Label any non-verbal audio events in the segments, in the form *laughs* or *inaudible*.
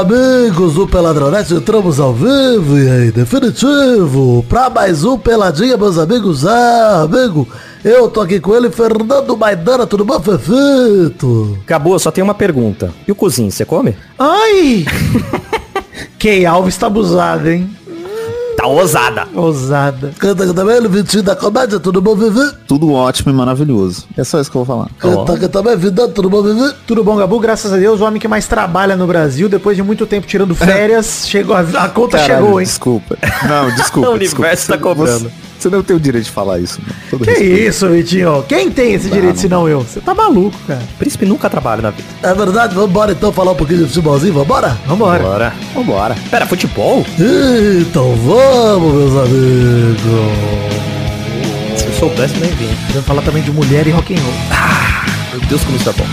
amigos do Peladronete, entramos ao vivo e aí, definitivo, pra mais um Peladinha, meus amigos. Ah, amigo, eu tô aqui com ele, Fernando Maidana, tudo bom, Fefito? Acabou, só tem uma pergunta. E o cozinho, você come? Ai! *laughs* Key Alves tá abusado, hein? Tá ousada. Ousada. Canta também, Vitinho da comédia, tudo bom, Vivi? Tudo ótimo e maravilhoso. É só isso que eu vou falar. Canta também, Vida, tudo bom, Vivi? Tudo bom, Gabu? Graças a Deus, o homem que mais trabalha no Brasil, depois de muito tempo tirando férias, *laughs* chegou a, a conta Caralho, chegou, hein? Desculpa. Não, desculpa. *laughs* O universo desculpa. tá cobrando. Você, você não tem o direito de falar isso. Mano. Todo Que respeito. isso, Vitinho? Quem tem esse direito se não eu? Você tá maluco, cara. Príncipe nunca trabalha na vida. É verdade, vambora então falar um pouquinho de futebolzinho, vambora? Vambora. Bora. Vambora. Pera, futebol? Então vamos, meus amigos. Se eu soubesse, nem vim. Podemos falar também de mulher e rock and roll. Meu Deus, como isso é bom.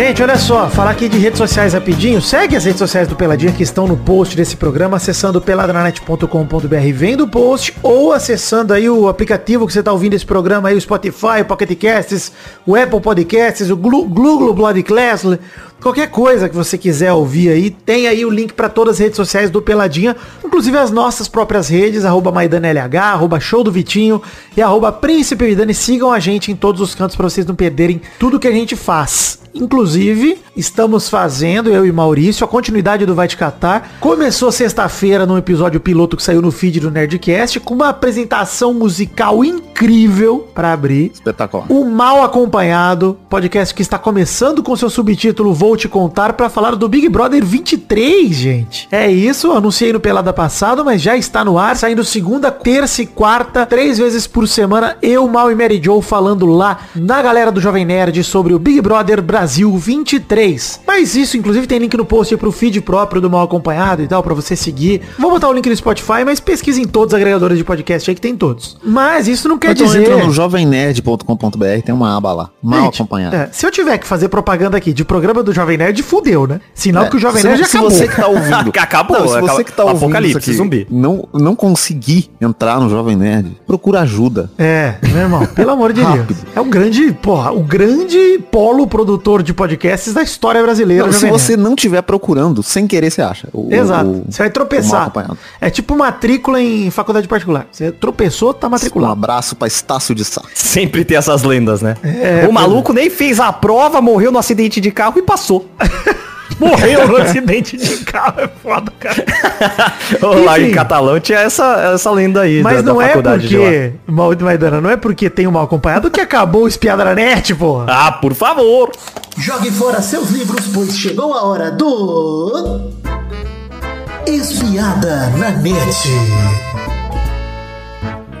Gente, olha só, falar aqui de redes sociais rapidinho. Segue as redes sociais do Peladinha que estão no post desse programa, acessando peladranet.com.br, vendo o post ou acessando aí o aplicativo que você tá ouvindo esse programa aí, o Spotify, o Pocket Casts, o Apple Podcasts, o Blood Class, qualquer coisa que você quiser ouvir aí, tem aí o link para todas as redes sociais do Peladinha, inclusive as nossas próprias redes, arroba MaidaneLH, arroba Show do Vitinho e arroba Príncipe Vidani. Sigam a gente em todos os cantos para vocês não perderem tudo que a gente faz. Inclusive, estamos fazendo, eu e Maurício, a continuidade do Vai Te Catar. Começou sexta-feira num episódio piloto que saiu no feed do Nerdcast, com uma apresentação musical incrível para abrir. Espetacular. O Mal Acompanhado, podcast que está começando com seu subtítulo Vou Te Contar para falar do Big Brother 23, gente. É isso, anunciei no Pelada passado, mas já está no ar, saindo segunda, terça e quarta, três vezes por semana, eu, Mal e Mary Joe falando lá na galera do Jovem Nerd sobre o Big Brother Brasil 23. Mas isso, inclusive, tem link no post aí pro feed próprio do Mal Acompanhado e tal, para você seguir. Vou botar o link no Spotify, mas pesquise em todos os agregadores de podcast aí que tem todos. Mas isso não quer Então dizer... entra no jovemnerd.com.br, tem uma aba lá. Mal Gente, acompanhado. é, se eu tiver que fazer propaganda aqui de programa do Jovem Nerd, fudeu, né? Sinal que o Jovem se, Nerd já se acabou. você que tá ouvindo. *laughs* Acabou, Não, se acaba- você que tá ouvindo Apocalipse, isso aqui, zumbi. Não, não conseguir entrar no Jovem Nerd, procura ajuda. É, meu irmão, pelo amor de *laughs* Rápido. Deus. É o grande, porra, o grande polo produtor de podcasts da história brasileira. Não, se você não estiver procurando, sem querer você acha. O- Exato. o- você vai tropeçar. É tipo matrícula em faculdade particular. Você tropeçou, tá Um matriculado. abraço pra Estácio de Sá. Sempre tem essas lendas, né? É, o maluco nem fez a prova, morreu no acidente de carro e passou. *laughs* Morreu no acidente de carro, é foda, cara. *laughs* Lá em. Catalão tinha essa, essa lenda aí Mas da, da não é faculdade de lá. porque, Maidana, não é porque tem o mal acompanhado que acabou o espiada na net, porra. Ah, por favor. Jogue fora seus livros, pois chegou a hora do. Espiada na net.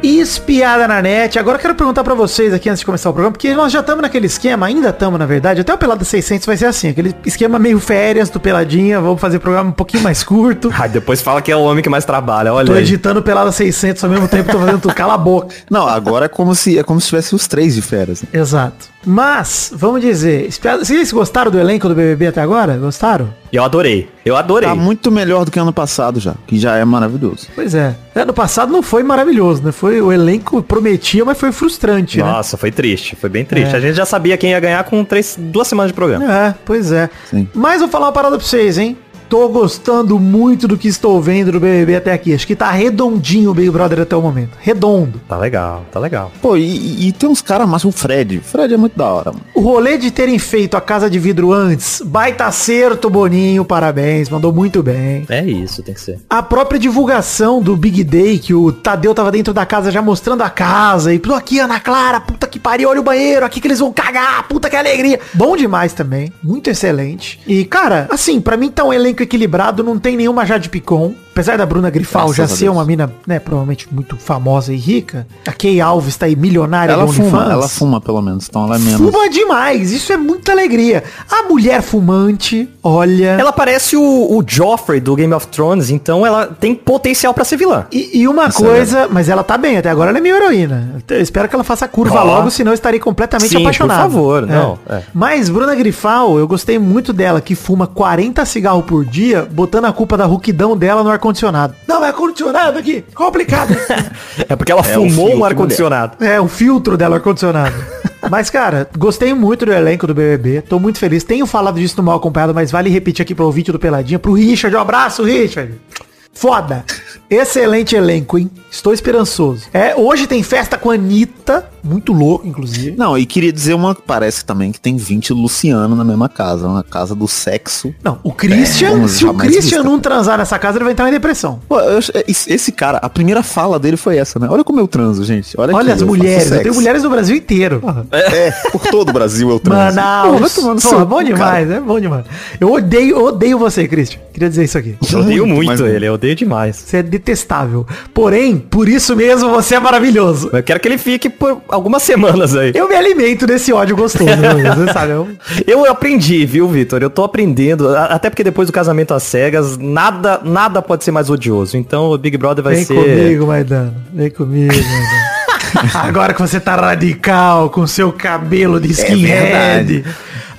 Espiada na net. Agora eu quero perguntar pra vocês aqui antes de começar o programa, porque nós já estamos naquele esquema, ainda estamos na verdade, até o Pelada 600 vai ser assim, aquele esquema meio férias do Peladinha, vamos fazer o programa um pouquinho mais curto. *laughs* Ai, depois fala que é o homem que mais trabalha, olha Tô aí. editando Pelada 600 ao mesmo tempo, tô fazendo tudo, cala a boca. Não, agora é como se é como se tivesse os três de férias. né? Exato. Mas, vamos dizer, vocês gostaram do elenco do BBB até agora? Gostaram? Eu adorei. Eu adorei. Tá muito melhor do que ano passado já, que já é maravilhoso. Pois é. Ano passado não foi maravilhoso, né? Foi o elenco prometia, mas foi frustrante, né? Nossa, foi triste, foi bem triste. É. A gente já sabia quem ia ganhar com três, duas semanas de programa. É, pois é. Sim. Mas vou falar uma parada pra vocês, hein? Tô gostando muito do que estou vendo do BBB até aqui. Acho que tá redondinho o Big Brother até o momento. Redondo. Tá legal, tá legal. Pô, e, e- tem uns caras mas o Fred. O Fred é muito da hora, mano. O rolê de terem feito a casa de vidro antes, baita acerto, Boninho, parabéns, mandou muito bem. É isso, tem que ser. A própria divulgação do Big Day, que o Tadeu tava dentro da casa já mostrando a casa. E, pô, aqui, Ana Clara, puta que pariu, olha o banheiro, aqui que eles vão cagar, puta que alegria. Bom demais também, muito excelente. E, cara, assim, pra mim tá um elenco equilibrado, não tem nenhuma Jade Picon. Apesar da Bruna Grifal Graças já ser Deus. uma mina, né, provavelmente muito famosa e rica, a Kay Alves tá aí milionária Ela fuma, OnlyFans. ela fuma pelo menos, então ela é menos. Fuma demais, isso é muita alegria. A mulher fumante, olha... Ela parece o, o Joffrey do Game of Thrones, então ela tem potencial pra ser vilã. E, e uma Isso é coisa, mas ela tá bem, até agora ela é minha heroína. Eu espero que ela faça a curva Ó. logo, senão eu estarei completamente Sim, por apaixonado. favor, não, é. Mas Bruna Grifal, eu gostei muito dela, que fuma 40 cigarros por dia, botando a culpa da rouquidão dela no ar-condicionado. Não, é ar-condicionado aqui, complicado. *laughs* É porque ela É um fumou um filtro, ar-condicionado. é, o filtro dela, ar-condicionado. *laughs* Mas, cara, gostei muito do elenco do BBB. Tô muito feliz. Tenho falado disso no mal acompanhado, mas vale repetir aqui pro ouvinte do Peladinha. Pro Richard, um abraço, Richard. Foda. Excelente elenco, hein? Estou esperançoso. É, hoje tem festa com a Anitta. Muito louco, inclusive. Não, e queria dizer uma parece também que tem 20 Luciano na mesma casa, uma casa do sexo. Não, o Christian, É, se o Christian não transar nessa casa, ele vai entrar em depressão. Pô, eu ach- esse cara, a primeira fala dele foi essa, né? Olha como eu transo, gente. Olha, Olha aqui, as mulheres, eu tenho mulheres do Brasil inteiro. É, por todo o Brasil eu transo. Pô, Manaus. Pô, seu bom demais, é bom demais. Eu odeio, odeio você, Christian. Queria dizer isso aqui. Eu odeio Muito, muito ele, eu odeio demais. Você é detestável. Porém, por isso mesmo você é maravilhoso. Eu quero que ele fique por algumas semanas aí. Eu me alimento desse ódio gostoso, meu, você sabe? Eu... *laughs* Eu aprendi, viu, Vitor? Eu tô aprendendo. Até porque depois do casamento às cegas, nada, nada pode ser mais odioso. Então o Big Brother vai Vem ser. comigo, Maidana. Vem comigo, Maidana. *laughs* Agora que você tá radical, com seu cabelo de skinhead. verdade.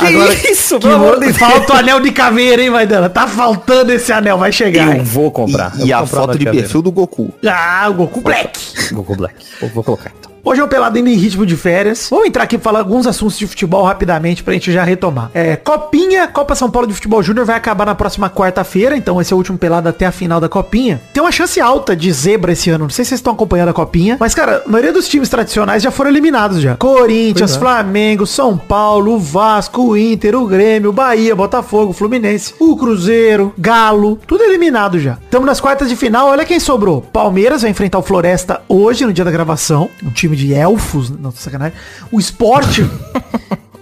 Que Agora isso, que amor de falta o anel de caveira, hein, Maidana? Tá faltando esse anel, vai chegar. Eu hein? vou comprar. Eu E vou a comprar foto de cadeira. perfil do Goku. Ah, o Goku Black. Goku Black. Vou, vou colocar então. Hoje é o Pelado indo em ritmo de férias. Vamos entrar aqui e falar alguns assuntos de futebol rapidamente pra gente já retomar. É, Copinha, Copa São Paulo de Futebol Júnior vai acabar na próxima quarta-feira, então esse é o último pelado até a final da Copinha. Tem uma chance alta de zebra esse ano, não sei se vocês estão acompanhando a Copinha, mas cara, a maioria dos times tradicionais já foram eliminados já. Corinthians, é. Flamengo, São Paulo, Vasco, o Inter, o Grêmio, o Bahia, Botafogo, Fluminense, o Cruzeiro, Galo, tudo eliminado já. Estamos nas quartas de final, olha quem sobrou. Palmeiras vai enfrentar o Floresta hoje, no dia da gravação, um time de elfos, não, sacanagem. O Esporte... *laughs*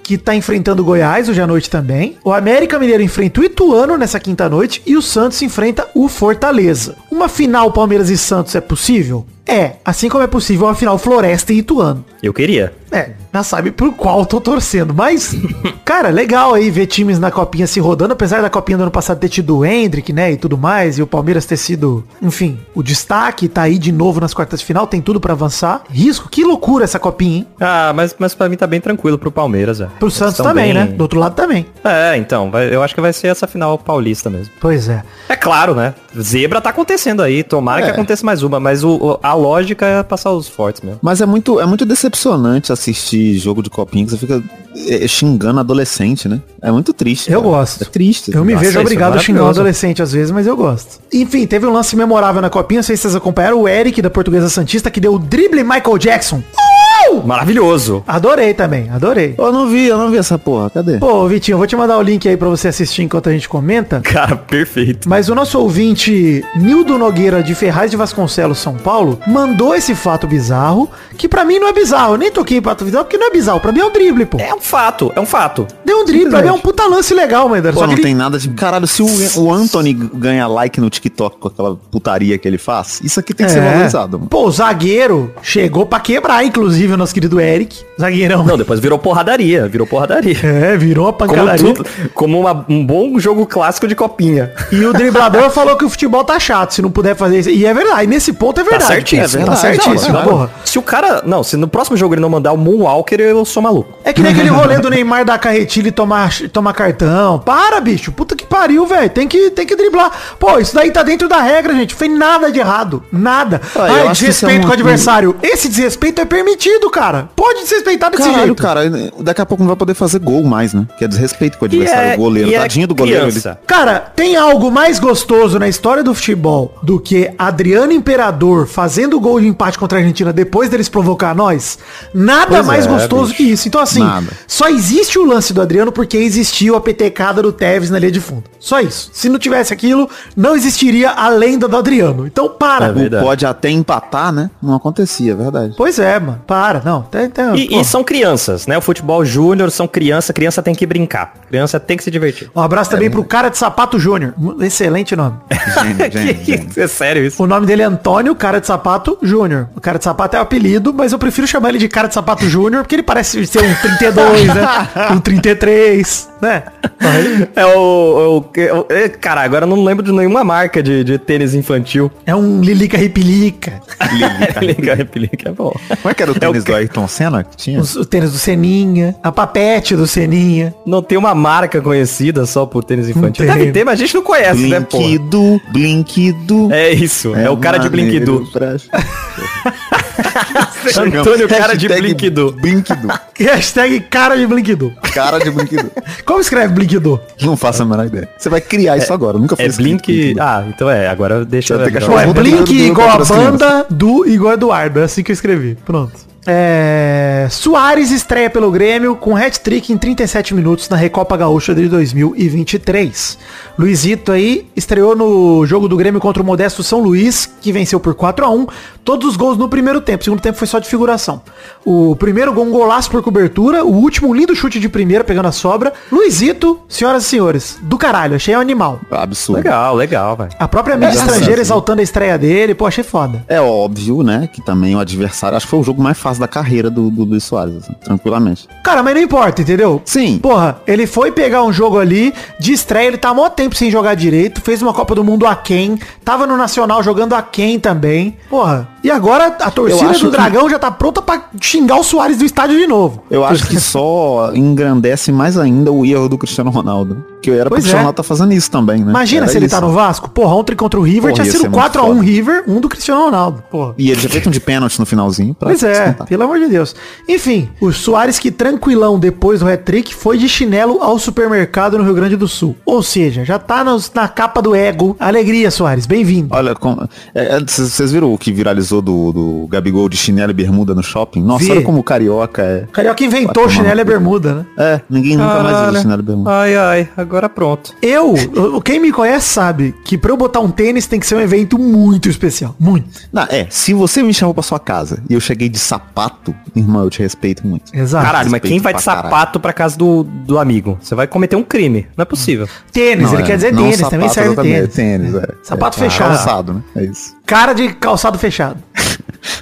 que tá enfrentando o Goiás hoje à noite também. O América Mineiro enfrenta o Ituano nessa quinta noite e o Santos enfrenta o Fortaleza. Uma final Palmeiras e Santos é possível? É, assim como é possível uma final Floresta e Ituano. Eu queria. É, já sabe por qual eu tô torcendo. Mas, *laughs* cara, legal aí ver times na copinha se rodando, apesar da copinha do ano passado ter tido o Hendrick, né, e tudo mais, e o Palmeiras ter sido, enfim, o destaque, tá aí de novo nas quartas de final, tem tudo pra avançar. Risco, que loucura essa copinha, hein? Ah, mas, mas pra mim tá bem tranquilo pro Palmeiras, velho. Pro Santos também, bem- né? Do outro lado também. É, então, vai- eu acho que vai ser essa final paulista mesmo. Pois é. É claro, né? Zebra tá acontecendo aí, tomara que É. aconteça mais uma, mas o, o- a lógica é passar os fortes mesmo. Mas é muito, é muito decepcionante assistir jogo de copinha que você fica é, xingando adolescente, né? É muito triste. Eu cara. gosto. É triste. Eu me Nossa, vejo é obrigado a xingar um adolescente às vezes, mas eu gosto. Enfim, teve um lance memorável na copinha, não sei se vocês acompanharam, o Eric da Portuguesa Santista, que deu o drible Michael Jackson. Maravilhoso. Adorei também, adorei. Eu não vi, eu não vi essa porra. Cadê? Pô, Vitinho, eu vou te mandar o link aí pra você assistir enquanto a gente comenta. *laughs* Cara, perfeito. Mas o nosso ouvinte Nildo Nogueira de Ferraz de Vasconcelos, São Paulo, mandou esse fato bizarro, que pra mim não é bizarro. Eu nem toquei em fato bizarro, porque não é bizarro. Pra mim é um drible, pô. É um fato, é um fato. Deu um drible, pra mim é um puta lance legal, Mender. Pô, Só não que ele- tem nada de. Caralho, se o, o Anthony ganha like no TikTok com aquela putaria que ele faz, isso aqui tem que ser É. valorizado. mano. Pô, o zagueiro chegou pra quebrar, inclusive, o nosso querido Eric. Zagueirão. Não, depois virou porradaria, virou porradaria. É, virou Como, pancadaria. tudo, como uma- um bom jogo clássico de copinha. E o driblador *laughs* falou que o futebol tá chato, se não puder fazer isso. E é verdade, nesse ponto é verdade. certíssimo. É verdade. Tá certíssimo, Não, porra. Se o cara. Não, se no próximo jogo ele não mandar o Moonwalker, eu sou maluco. É que nem aquele rolê do Neymar dar carretilha e tomar, tomar cartão. Para, bicho. Puta que pariu, velho. Tem que, tem que driblar. Pô, isso daí tá dentro da regra, gente. Fez nada de errado. Nada. Ah, Ai, é desrespeito uma- com o adversário. Esse desrespeito é permitido, cara. Pode desrespeitar desse Caralho, jeito. cara, daqui a pouco não vai poder fazer gol mais, né? Que é desrespeito com o adversário, é- o goleiro. e é Tadinho do goleiro. Ele... Cara, tem algo mais gostoso na história do futebol do que Adriano Imperador fazendo o gol de empate contra a Argentina depois deles provocar nós? Nada Pois mais é, gostoso bicho. que isso. Então, assim, Nada. só existe o lance do Adriano porque existiu a petecada do Tevez na linha de fundo. Só isso. Se não tivesse aquilo, não existiria a lenda do Adriano. Então para. É. Pode até empatar, né? Não acontecia, é verdade. Pois é, mano. Para. Não. Tem, tem, E, e são crianças, né? O futebol júnior são criança, criança tem que brincar. Criança tem que se divertir. Um abraço também pro cara de sapato Júnior. Excelente nome. *laughs* Gênio, gênio, *laughs* gênio. é sério isso? O nome dele é Antônio, cara de sapato Júnior. O cara de sapato é o apelido, mas eu prefiro chamar ele de cara de sapato Júnior, porque ele parece ser um 32, né? *laughs* Um 33, né? É o, é o- é- Cara, agora eu não lembro de nenhuma marca de, de tênis infantil. É um Lilica Ripilica. Liga, replica, é bom. Como é que era o É tênis o do Ayrton Senna que tinha? Os- O tênis do Seninha. A papete do Seninha. Não tem uma marca conhecida só por tênis infantil. tem. Deve ter, mas a gente não conhece, né, pô? Blinquido, Blinquido. É isso, é, o cara de Blinkidu. pra- *laughs* Antônio, cara de Hashtag Blinkidu. Blinkidu. *laughs* Hashtag cara de Blinkidu. Cara de Blinkidu. Como escreve Blinkidu? Não faço a menor ideia. Você vai criar isso agora, nunca foi É escrito Blink... Blinkidu. Ah, então é, agora deixa eu... botar Blink igual a banda do igual Eduardo. É assim que eu escrevi. Pronto. É... Soares estreia pelo Grêmio com hat-trick em 37 minutos na Recopa Gaúcha de 2023. Luizito aí estreou no jogo do Grêmio contra o Modesto São Luís, que venceu por 4 a 1 Todos os gols no primeiro tempo. O segundo tempo foi só de figuração. O primeiro gol, um golaço por cobertura. O último, um lindo chute de primeira, pegando a sobra. Luizito, senhoras e senhores, do caralho. Achei um animal. Absurdo. Legal, legal, velho. A própria mídia É, estrangeira exaltando a estreia dele. Pô, achei foda. É óbvio, né, que também o adversário, acho que foi o jogo mais fácil da carreira do, do Luiz Soares, assim, tranquilamente. Cara, mas não importa, entendeu? Sim. Porra, ele foi pegar um jogo ali de estreia, ele tá há mó tempo sem jogar direito, fez uma Copa do Mundo a quem, tava no Nacional jogando a quem também. Porra, e agora a torcida do que- Dragão já tá pronta pra xingar o Soares do estádio de novo. Eu acho que só engrandece mais ainda o erro do Cristiano Ronaldo. Que era pro Pois Cristiano é. Ronaldo tá fazendo isso também, né? Imagina Era se ele isso. tá no Vasco. Porra, ontem contra o River Porra, tinha sido ser muito 4x1 foda. River, um do Cristiano Ronaldo. Porra. E ele já fez um de pênalti no finalzinho. pra Pois é, descontar. pelo amor de Deus. Enfim, o Soares que tranquilão depois do hat-trick foi de chinelo ao supermercado no Rio Grande do Sul. Ou seja, já tá nos- na capa do ego. Alegria, Soares, bem-vindo. Olha, como- é, é, vocês vocês viram o que viralizou do, do Gabigol de chinelo e bermuda no shopping? Nossa, Vi. olha como o carioca é. Carioca inventou Vai tomar chinelo e bermuda, né? É, ninguém nunca mais viu chinelo e bermuda. Ai, ai, agora pronto. Eu, o- quem me conhece sabe que pra eu botar um tênis tem que ser um evento muito especial. Muito. Não, é, se você me chamou pra sua casa e eu cheguei de sapato, irmão, eu te respeito muito. Exato. Caralho, mas quem vai de caralho. sapato pra casa do, do amigo? Você vai cometer um crime. Não é possível. Tênis, Não, ele é, quer dizer tênis, sapato, também serve exatamente, tênis. tênis, é. Sapato É, fechado. Calçado, né? É isso. Cara de calçado fechado.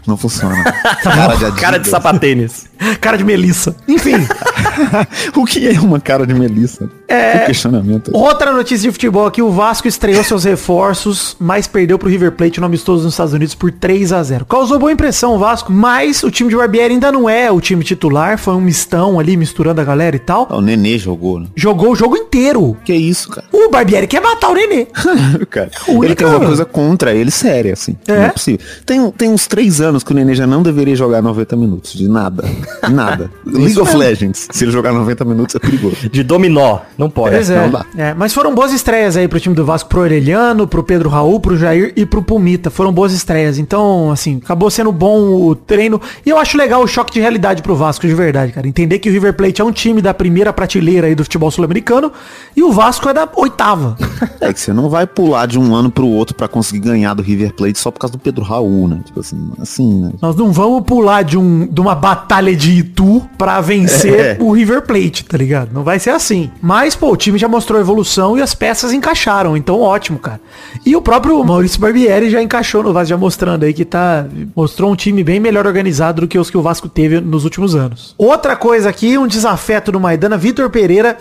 Não funciona. cara de Adidas. Cara de sapatênis. Cara de melissa. Enfim, *laughs* o que é uma cara de Melissa? É. questionamento. outra notícia de futebol aqui, o Vasco estreou seus reforços, mas perdeu pro River Plate no amistoso nos Estados Unidos por 3 a 0 Causou boa impressão o Vasco, mas o time de Barbieri ainda não é o time titular, foi um mistão ali misturando a galera e tal. Ah, O Nenê jogou, né? Jogou o jogo inteiro. Que isso, cara? O Barbieri quer matar o Nenê. *laughs* cara. Única- Ele tem uma coisa contra ele séria, assim. É? Não é possível. Tem, tem uns três anos que o Nenê já não deveria jogar 90 minutos. De nada. Nada. *laughs* League of Legends. Se ele jogar 90 minutos é perigoso. De dominó. Não pode. Pois é. não dá. É, Mas foram boas estreias aí pro time do Vasco, pro Orelhano, pro Pedro Raul, pro Jair e pro Pumita. Foram boas estreias. Então, assim, acabou sendo bom o treino. E eu acho legal o choque de realidade pro Vasco, de verdade, cara. Entender que o River Plate é um time da primeira prateleira aí do futebol sul-americano e o Vasco é da oitava. É que você não vai pular de um ano pro outro pra conseguir ganhar do River Plate só por causa do Pedro Raul, né? Tipo assim, assim, né? Nós não vamos pular de, um, de uma batalha de Itu pra vencer É. o River Plate, tá ligado? Não vai ser assim. Mas, pô, o time já mostrou evolução e as peças encaixaram. Então, ótimo, cara. E o próprio Maurício Barbieri já encaixou no Vasco, já mostrando aí que tá... Mostrou um time bem melhor organizado do que os que o Vasco teve nos últimos anos. Outra coisa aqui, um desafeto do Maidana, Vitor Pereira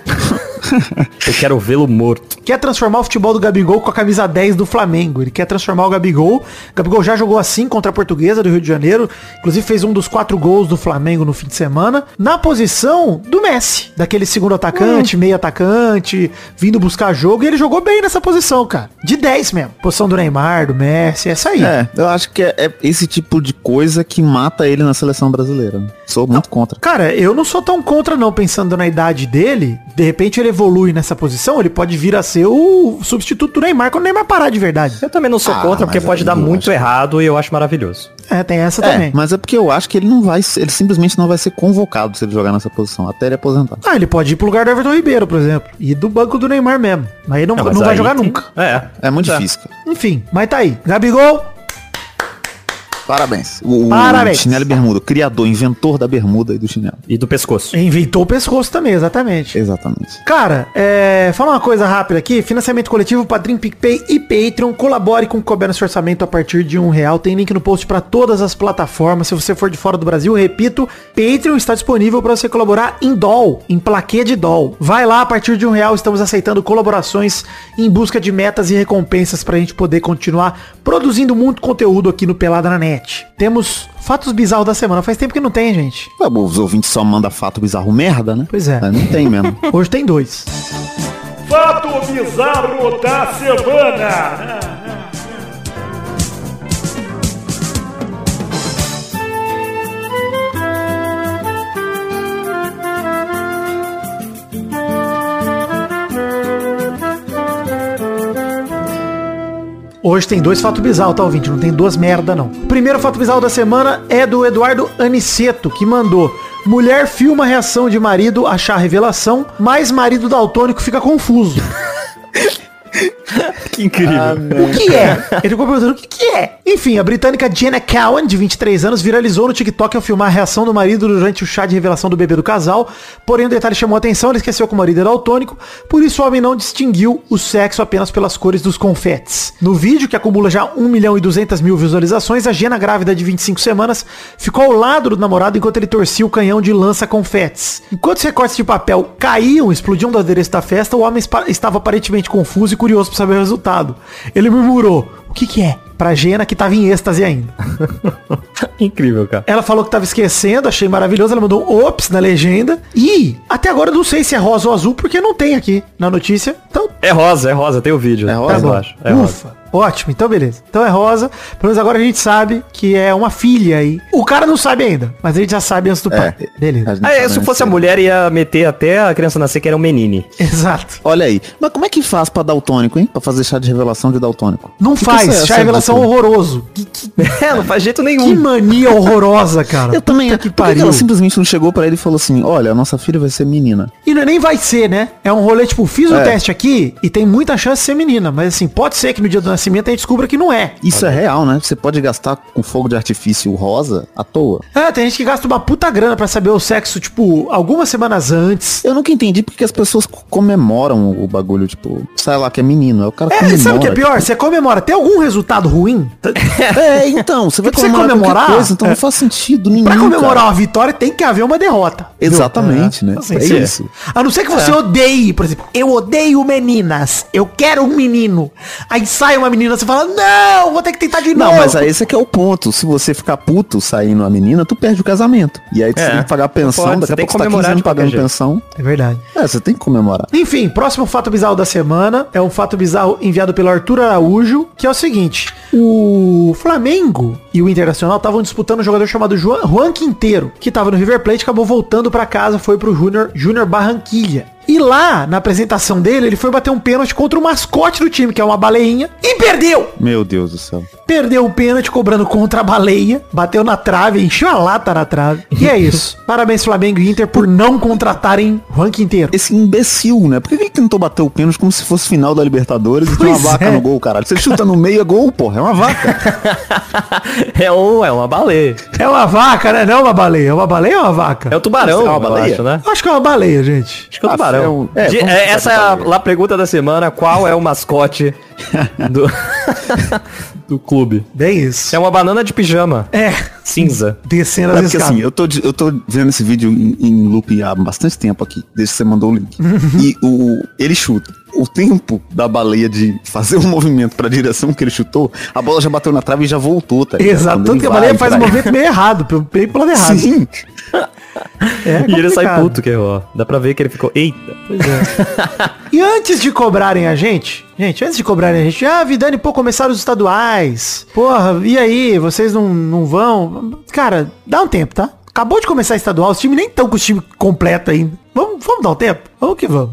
Eu quero vê-lo morto. quer transformar o futebol do Gabigol com a camisa 10 do Flamengo. Ele quer transformar o Gabigol. O Gabigol já jogou assim contra a Portuguesa do Rio de Janeiro. Inclusive fez um dos quatro gols do Flamengo no fim de semana. Na posição do Messi. Daquele segundo atacante, meio atacante, vindo buscar jogo. E ele jogou bem nessa posição, cara. De 10 mesmo. Posição do Neymar, do Messi, essa aí. É, eu acho que é, é esse tipo de coisa que mata ele na seleção brasileira. né? Sou muito contra. Cara, eu não sou tão contra não, pensando na idade dele. De repente ele evolui nessa posição, ele pode vir a ser o substituto do Neymar quando o Neymar parar de verdade. Eu também não sou Ah, contra, porque pode aí dar muito acho- errado e eu acho maravilhoso. É, tem essa É, também. mas é porque eu acho que ele não vai, ele simplesmente não vai ser convocado se ele jogar nessa posição, até ele aposentar. Ah, ele pode ir pro lugar do Everton Ribeiro, por exemplo. E do banco do Neymar mesmo. Mas ele não, Não, vai aí jogar tem- nunca. É. É muito Tá. difícil, cara. Enfim, mas tá aí. Gabigol, Parabéns. O, Parabéns. o chinelo e bermuda, criador, inventor da bermuda e do chinelo. E do pescoço. inventou o pescoço também, exatamente. Exatamente. Cara, é, fala uma coisa rápida aqui. Financiamento coletivo, Padrim, PicPay e Patreon. Colabore com o Couber no orçamento a partir de um real. Tem link no post para todas as plataformas. Se você for de fora do Brasil, repito, Patreon está disponível para você colaborar em doll, em plaquê de doll. Vai lá, a partir de um real estamos aceitando colaborações em busca de metas e recompensas para a gente poder continuar produzindo muito conteúdo aqui no Pelada na Net. Temos fatos bizarros da semana. Faz tempo que não tem, gente. Ué, Os ouvintes só mandam fato bizarro merda, né? Pois é. Não tem mesmo. *laughs* Hoje tem dois. Fato bizarro da semana. Hoje tem dois fatos bizarros, tá, ouvinte? Não tem duas merda, não. O primeiro fato bizarro da semana é do Eduardo Aniceto, que mandou Mulher filma a reação de marido achar revelação, mas marido daltônico fica confuso. *laughs* *laughs* Que incrível. O que é? Ele ficou perguntando o que, que é. Enfim, a britânica Jenna Cowan, de 23 anos, viralizou no TikTok ao filmar a reação do marido durante o chá de revelação do bebê do casal. Porém, o detalhe chamou a atenção, ele esqueceu que o marido era daltônico, por isso o homem não distinguiu o sexo apenas pelas cores dos confetes. No vídeo, que acumula já 1 milhão e 200 mil visualizações, a Jenna, grávida de 25 semanas, ficou ao lado do namorado enquanto ele torcia o canhão de lança-confetes. Enquanto os recortes de papel caíam, explodiam do adereço da festa, o homem estava aparentemente confuso e curioso para saber o resultado. Ele murmurou, o que que é? Pra Jena que tava em êxtase ainda. *laughs* Incrível, cara. Ela falou que tava esquecendo, achei maravilhoso. Ela mandou um ops na legenda. E até agora eu não sei se é rosa ou azul, porque não tem aqui na notícia. Então, É rosa, é rosa, tem o vídeo. É rosa? tá eu bom. acho. É rosa. Ótimo, então beleza. Então é rosa. Pelo menos agora a gente sabe que é uma filha aí. O cara não sabe ainda, mas a gente já sabe antes do pai. É. Beleza. Ah, é, sabe se fosse a mulher, ia meter até a criança nascer que era um menine. *laughs* Exato. Olha aí. Mas como é que faz pra daltônico, hein? Pra fazer chá de revelação de daltônico? Não Que que faz, essa- já essa é revelação horroroso. Que, que, É, *laughs* não faz jeito que nenhum. mania horrorosa, cara. Eu também. Puta que Por que que pariu. ela simplesmente não chegou pra ele e falou assim, olha, a nossa filha vai ser menina. E não é nem vai ser, né? É um rolê, tipo, fiz o É. teste aqui e tem muita chance de ser menina. Mas assim, pode ser que no dia do nascimento a gente descubra que não é. Isso é real, né? Você pode gastar com fogo de artifício rosa à toa. É, tem gente que gasta uma puta grana pra saber o sexo, tipo, algumas semanas antes. Eu nunca entendi porque as pessoas co- comemoram o bagulho, tipo, sai lá que é menino. Aí o cara É, comemora. sabe o que é pior? Você comemora. Tem algum resultado ruim? *laughs* É, então, você vai você comemorar, qualquer comemorar, coisa, então é. não faz sentido nenhum. Pra comemorar cara. uma vitória tem que haver uma derrota. Exatamente, né? Assim, É sim. isso. A não ser que você odeie, por exemplo, eu odeio meninas, eu quero um menino. Aí sai uma menina, você fala, não, vou ter que tentar de Não, novo. mas aí esse aqui é o ponto. Se você ficar puto saindo a menina, tu perde o casamento. E aí tu É, tem que pagar pensão, pode, daqui a pouco que você tá 15 comemorar anos pagando jeito. pensão. É verdade. É, você tem que comemorar. Enfim, próximo fato bizarro da semana é um fato bizarro enviado pelo Arthur Araújo, que é o seguinte: o Flamengo e o Internacional estavam disputando um jogador chamado Juan, Juan Quinteiro, que estava no River Plate, acabou voltando para casa, foi pro Júnior Júnior Barranquilha. E lá, na apresentação dele, ele foi bater um pênalti contra o mascote do time, que é uma baleinha, e perdeu! Meu Deus do céu. Perdeu o pênalti cobrando contra a baleia, bateu na trave, encheu a lata na trave. E é isso. *laughs* Parabéns Flamengo e Inter por não contratarem Juan Quinteiro. Esse imbecil, né? Por que ele tentou bater o pênalti como se fosse final da Libertadores e tinha uma Pois vaca é. no gol, caralho? Se ele chuta no meio, é gol, porra. É uma vaca. *laughs* É, um, é uma baleia. É uma vaca, né? Não é uma baleia. É uma baleia ou uma vaca? É o tubarão, É uma eu baleia? acho, né? Acho que é uma baleia, gente. Acho que é o Ah, tubarão. é um- é, De- é, essa é a, a pergunta da semana. Qual é o mascote *laughs* do, do clube? Bem isso. É uma banana de pijama. É, Cinza. descendo É as porque escadas. assim, eu tô, eu tô vendo esse vídeo em, em loop há bastante tempo aqui, desde que você mandou o link. *laughs* e o, ele chuta. O tempo da baleia de fazer um movimento pra direção que ele chutou, a bola já bateu na trave e já voltou, tá ligado? Exato, tanto que a baleia faz o pra- movimento meio errado, pelo, meio pro lado errado. Sim. *laughs* É E ele sai puto, que ó. Dá pra ver que ele ficou. Eita. Pois é. *laughs* e antes de cobrarem a gente, gente, antes de cobrarem a gente, ah, Vidani, pô, começaram os estaduais. Porra, e aí, vocês não, não vão? Cara, dá um tempo, tá? Acabou de começar estadual, os times nem estão com o time completo ainda. Vamos, vamos dar um tempo? Vamos que vamos.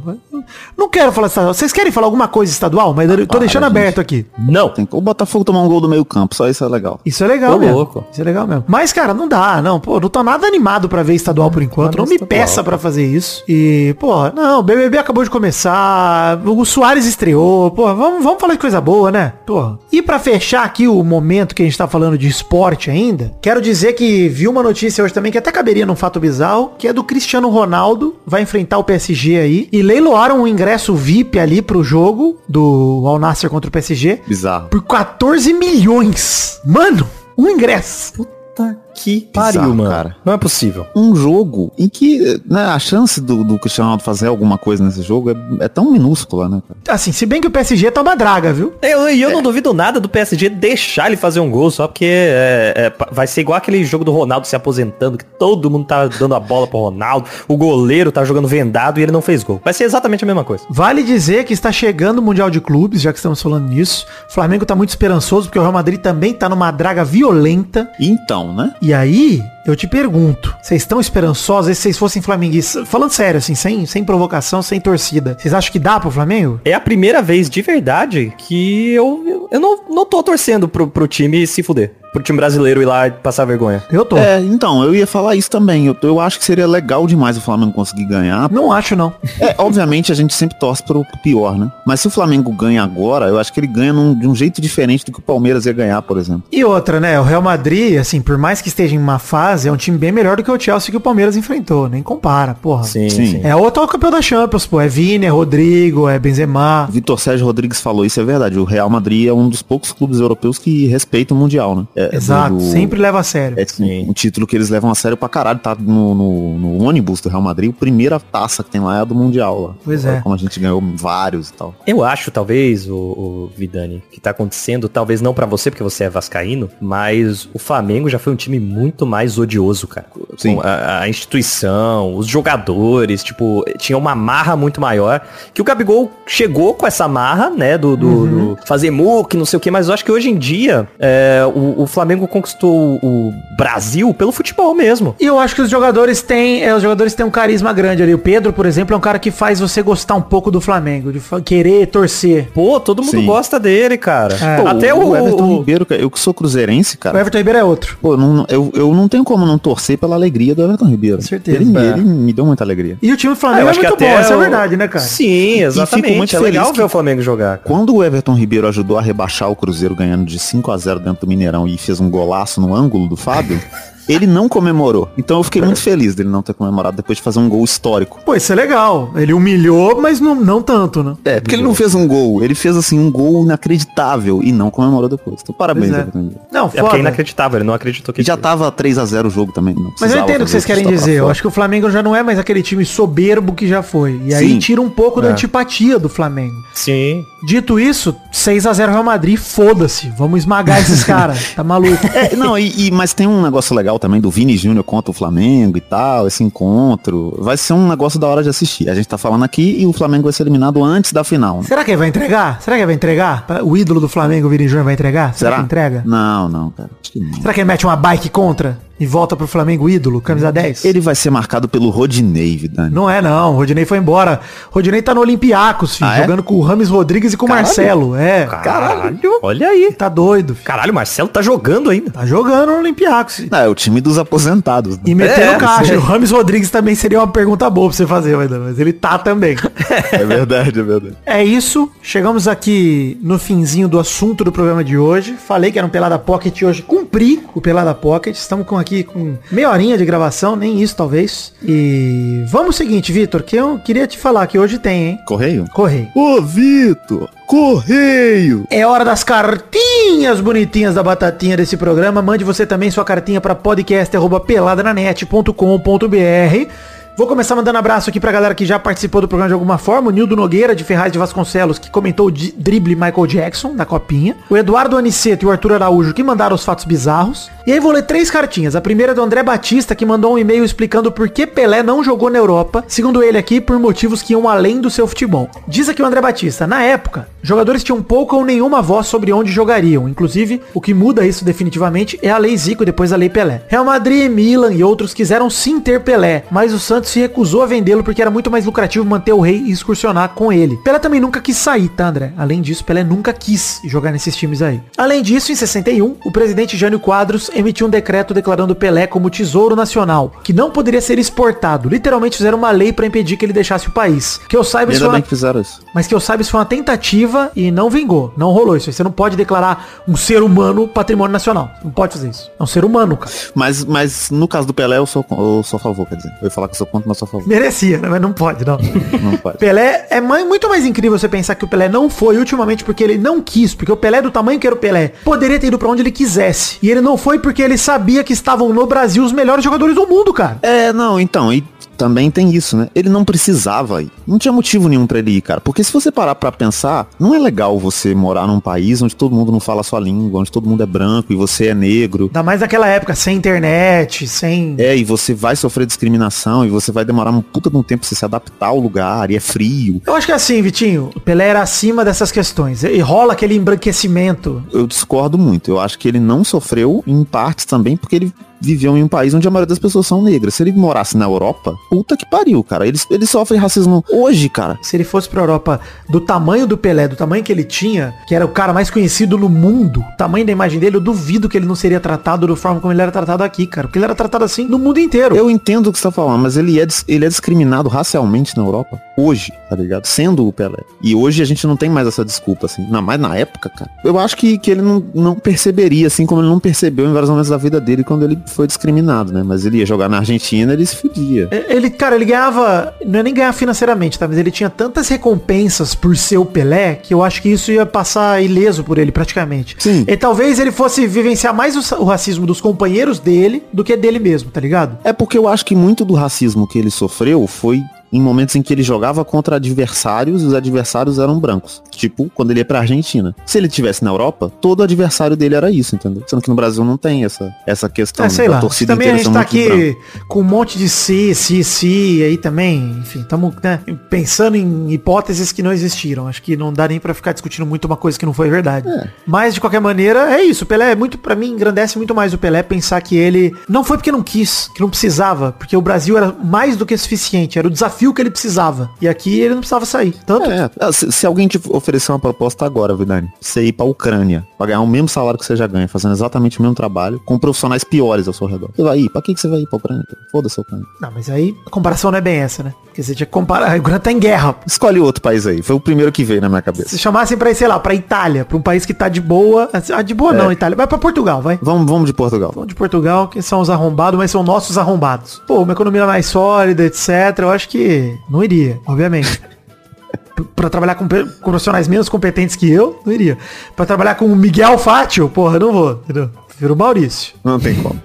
Não quero falar estadual. Vocês querem falar alguma coisa estadual? Mas eu tô para, deixando gente. aberto aqui. Não. Tem que o Botafogo tomar um gol do meio campo, só isso é legal. Isso é legal mesmo. louco. Isso é legal mesmo. Mas, cara, não dá, não. Pô, não tô nada animado pra ver estadual por enquanto. Não me estadual, peça pra fazer isso. E, pô, não, o BBB acabou de começar. O Soares estreou. Pô, vamos, vamos falar de coisa boa, né? Pô. E pra fechar aqui o momento que a gente tá falando de esporte ainda, quero dizer que vi uma notícia hoje também que até caberia num fato bizarro, que é do Cristiano Ronaldo, vai enfrentar o PSG aí, e leiloaram um ingresso VIP ali pro jogo do Al Nassr contra o PSG Bizarro. por 14 milhões. Mano, um ingresso. Puta que pariu, Bizarro, mano. cara. Não é possível. Um jogo em que né, a chance do, do Cristiano Ronaldo fazer alguma coisa nesse jogo é, é tão minúscula, né, cara? Assim, se bem que o PSG tá uma draga, viu? Eu, e eu não duvido nada do PSG deixar ele fazer um gol só porque é, é, vai ser igual aquele jogo do Ronaldo se aposentando, que todo mundo tá dando a bola pro Ronaldo, o goleiro tá jogando vendado e ele não fez gol. Vai ser exatamente a mesma coisa. Vale dizer que está chegando o Mundial de Clubes, já que estamos falando nisso. O Flamengo tá muito esperançoso, porque o Real Madrid também tá numa draga violenta. Então, né? E aí, eu te pergunto, vocês estão esperançosos? Se vocês fossem flamenguistas, falando sério, assim, sem, sem provocação, sem torcida, vocês acham que dá pro Flamengo? É a primeira vez de verdade que eu, eu, eu não, não tô torcendo pro, pro time se fuder. Pro time brasileiro ir lá e passar vergonha. Eu tô. É, então, eu ia falar isso também. Eu, eu acho que seria legal demais o Flamengo conseguir ganhar. Não acho, não. É, obviamente a gente sempre torce pro pior, né? Mas se o Flamengo ganha agora, eu acho que ele ganha num- de um jeito diferente do que o Palmeiras ia ganhar, por exemplo. E outra, né? O Real Madrid, assim, por mais que esteja em uma fase, é um time bem melhor do que o Chelsea que o Palmeiras enfrentou. Nem compara, porra. Sim, Sim. sim. É o atual campeão da Champions, pô. É Vini, é Rodrigo, é Benzema. Vitor Sérgio Rodrigues falou isso, é verdade. O Real Madrid é um dos poucos clubes europeus que respeita o Mundial, né? É, Exato, do- sempre leva a sério. É sim, um título que eles levam a sério pra caralho. Tá no, no, no ônibus do Real Madrid. A primeira taça que tem lá é a do Mundial. Lá. Pois é. Como a gente ganhou vários e tal. Eu acho, talvez, o, o Vidani, que tá acontecendo, talvez não pra você, porque você é vascaíno, mas o Flamengo já foi um time muito mais odioso, cara. Sim. A, a instituição, os jogadores, tipo, tinha uma marra muito maior, que o Gabigol chegou com essa marra, né, do, do, Uhum. do fazer muque, não sei o que, mas eu acho que hoje em dia é, o, o Flamengo conquistou o Brasil pelo futebol mesmo. E eu acho que os jogadores têm, é, os jogadores têm um carisma grande ali. O Pedro, por exemplo, é um cara que faz você gostar um pouco do Flamengo, de querer torcer. Pô, todo mundo Sim. gosta dele, cara. É. Pô, Até o, Everton o- Ribeiro, eu que sou cruzeirense, O cara. Everton Ribeiro é outro. Pô, não- eu, eu não tenho como não torcer pela alegria do Everton Ribeiro. Com certeza. Ele, É. ele me deu muita alegria. E o time do Ah, Flamengo eu é muito bom, essa é o- verdade, né, cara? Sim, exatamente. fico muito é legal ver o Flamengo jogar. cara. Quando o Everton Ribeiro ajudou a rebaixar o Cruzeiro ganhando de 5 a 0 dentro do Mineirão e fez um golaço no ângulo do Fábio, *laughs* ele não comemorou. Então eu fiquei muito feliz dele não ter comemorado depois de fazer um gol histórico. Pô, isso é legal. Ele humilhou, mas não, não tanto, né? É, porque ele não fez um gol, ele fez assim um gol inacreditável e não comemorou depois. Então parabéns, é. Não, É porque é foda. inacreditável, ele não acreditou que E já tava 3 a 0 o jogo também. não Mas eu entendo o que vocês querem pra dizer. Eu acho que o Flamengo já não é mais aquele time soberbo que já foi. E aí Sim. tira um pouco da É. antipatia do Flamengo. Sim. Dito isso, 6 a 0 Real Madrid, foda-se. Vamos esmagar esses *laughs* caras. Tá maluco? É, não, e, e- mas tem um negócio legal também do Vini Júnior contra o Flamengo e tal, esse encontro. Vai ser um negócio da hora de assistir. A gente tá falando aqui e o Flamengo vai ser eliminado antes da final. né? Será que ele vai entregar? Será que ele vai entregar? O ídolo do Flamengo, o Vini Júnior, vai entregar? Será, Será? que entrega? Não, não, cara. Acho que não. Será que ele mete uma bike contra e volta pro Flamengo ídolo, camisa 10? Ele vai ser marcado pelo Rodinei, Vidani. Não é não, o Rodinei foi embora. O Rodinei tá no Olympiacos, filho, Ah, é? jogando com o Rames Rodrigues e com o. Marcelo. É, Caralho. Olha aí. tá doido. filho. Caralho, o Marcelo tá jogando ainda. Tá jogando no Olympiacos. filho. Não, é o time dos aposentados. né? E metendo É, caixa. sim. *laughs* O Rames Rodrigues também seria uma pergunta boa pra você fazer, mas ele tá também. *laughs* É verdade, é verdade. É isso. Chegamos aqui no finzinho do assunto do programa de hoje. Falei que era um Pelada Pocket e hoje cumpri o Pelada Pocket. Estamos com aqui com meia horinha de gravação, nem isso talvez. E vamos seguinte, Vitor, que eu queria te falar que hoje tem, hein? Correio? Correio. Ô, Vitor! Correio! É hora das cartinhas bonitinhas da batatinha desse programa. Mande você também sua cartinha para podcast@peladranet.com.br. Vou começar mandando abraço aqui pra galera que já participou do programa de alguma forma. O Nildo Nogueira, de Ferraz de Vasconcelos, que comentou o drible Michael Jackson na copinha. O Eduardo Aniceto e o Arthur Araújo, que mandaram os fatos bizarros. E aí vou ler três cartinhas. A primeira é do André Batista, que mandou um e-mail explicando por que Pelé não jogou na Europa, segundo ele aqui, por motivos que iam além do seu futebol. Diz aqui o André Batista, na época, jogadores tinham pouca ou nenhuma voz sobre onde jogariam. Inclusive, o que muda isso definitivamente é a lei Zico depois a lei Pelé. Real Madrid, Milan e outros quiseram sim ter Pelé, mas o Santos se recusou a vendê-lo porque era muito mais lucrativo manter o rei e excursionar com ele. Pelé também nunca quis sair, tá, André? Além disso, Pelé nunca quis jogar nesses times aí. Além disso, em 61, o presidente Jânio Quadros emitiu um decreto declarando Pelé como tesouro nacional, que não poderia ser exportado. Literalmente fizeram uma lei para impedir que ele deixasse o país. Que eu saiba isso uma... que isso. Mas que eu saiba, isso foi uma tentativa e não vingou. Não rolou isso. Você não pode declarar um ser humano patrimônio nacional. Não pode fazer isso. É um ser humano, cara. Mas, mas no caso do Pelé, eu sou, eu sou a favor, quer dizer. Eu ia falar que eu sou sou a favor. Merecia, né? Mas não pode, não. *laughs* Não pode. Pelé é muito mais incrível você pensar que o Pelé não foi ultimamente porque ele não quis, porque o Pelé do tamanho que era o Pelé poderia ter ido pra onde ele quisesse. E ele não foi porque ele sabia que estavam no Brasil os melhores jogadores do mundo, cara. É, não, então, e também tem isso, né? Ele não precisava ir. Não tinha motivo nenhum pra ele ir, cara. Porque se você parar pra pensar, não é legal você morar num país onde todo mundo não fala a sua língua, onde todo mundo é branco e você é negro. Ainda mais naquela época, sem internet, sem. É, e você vai sofrer discriminação e você vai demorar um puta de um tempo pra você se adaptar ao lugar, e é frio. Eu acho que é assim, Vitinho, o Pelé era acima dessas questões. E rola aquele embranquecimento. Eu discordo muito. Eu acho que ele não sofreu, em partes também, porque ele viveu em um país onde a maioria das pessoas são negras. Se ele morasse na Europa, puta que pariu, cara. Ele, ele sofre racismo hoje, cara. Se ele fosse pra Europa do tamanho do Pelé, do tamanho que ele tinha, que era o cara mais conhecido no mundo, tamanho da imagem dele, eu duvido que ele não seria tratado da forma como ele era tratado aqui, cara. Porque ele era tratado assim no mundo inteiro. Eu entendo o que você tá falando, mas ele é, ele é discriminado racialmente na Europa. Hoje, tá ligado? Sendo o Pelé. E hoje a gente não tem mais essa desculpa, assim. Não, mas na época, cara. Eu acho que, que ele não, não perceberia, assim como ele não percebeu em vários momentos da vida dele quando ele foi discriminado, né? Mas ele ia jogar na Argentina, ele se fudia. Ele, cara, ele ganhava, não é nem ganhar financeiramente, tá? Mas ele tinha tantas recompensas por ser o Pelé, que eu acho que isso ia passar ileso por ele, praticamente. Sim. E talvez ele fosse vivenciar mais o, o racismo dos companheiros dele do que dele mesmo, tá ligado? É porque eu acho que muito do racismo que ele sofreu foi em momentos em que ele jogava contra adversários e os adversários eram brancos. Tipo, quando ele ia pra Argentina. Se ele tivesse na Europa, todo adversário dele era isso, entendeu? Sendo que no Brasil não tem essa, essa questão É, sei lá. torcida Também a gente tá aqui com um monte de si, si, si, aí também, enfim, estamos né, pensando em hipóteses que não existiram. Acho que não dá nem pra ficar discutindo muito uma coisa que não foi verdade. Mas, de qualquer maneira, é isso. O Pelé é muito, pra mim, engrandece muito mais o Pelé pensar que ele não foi porque não quis, que não precisava, porque o Brasil era mais do que suficiente, era o desafio que ele precisava. E aqui ele não precisava sair. Tanto É, ah, se, se alguém te oferecer uma proposta agora, Vidani, você ir pra Ucrânia, pra ganhar o mesmo salário que você já ganha, fazendo exatamente o mesmo trabalho, com profissionais piores ao seu redor. Você vai ir? Pra que, que você vai ir pra Ucrânia? Foda-se a Ucrânia. Não, mas aí a comparação não é bem essa, né? Porque você tinha que comparar. *laughs* O Grande tá em guerra. Escolhe outro país aí. Foi o primeiro que veio na minha cabeça. Se chamassem pra ir, sei lá, pra Itália, pra um país que tá de boa. Ah, de boa não, Itália. Vai pra Portugal, vai. Vamos, vamos de Portugal. Vamos de Portugal, que são os arrombados, mas são nossos arrombados. Pô, uma economia mais sólida, etc. Eu acho que não iria, obviamente. *laughs* P- Pra trabalhar com, com profissionais menos competentes que eu, não iria. Pra trabalhar com o Miguel Fátio, porra, não vou, entendeu? Prefiro o Maurício. Não tem como.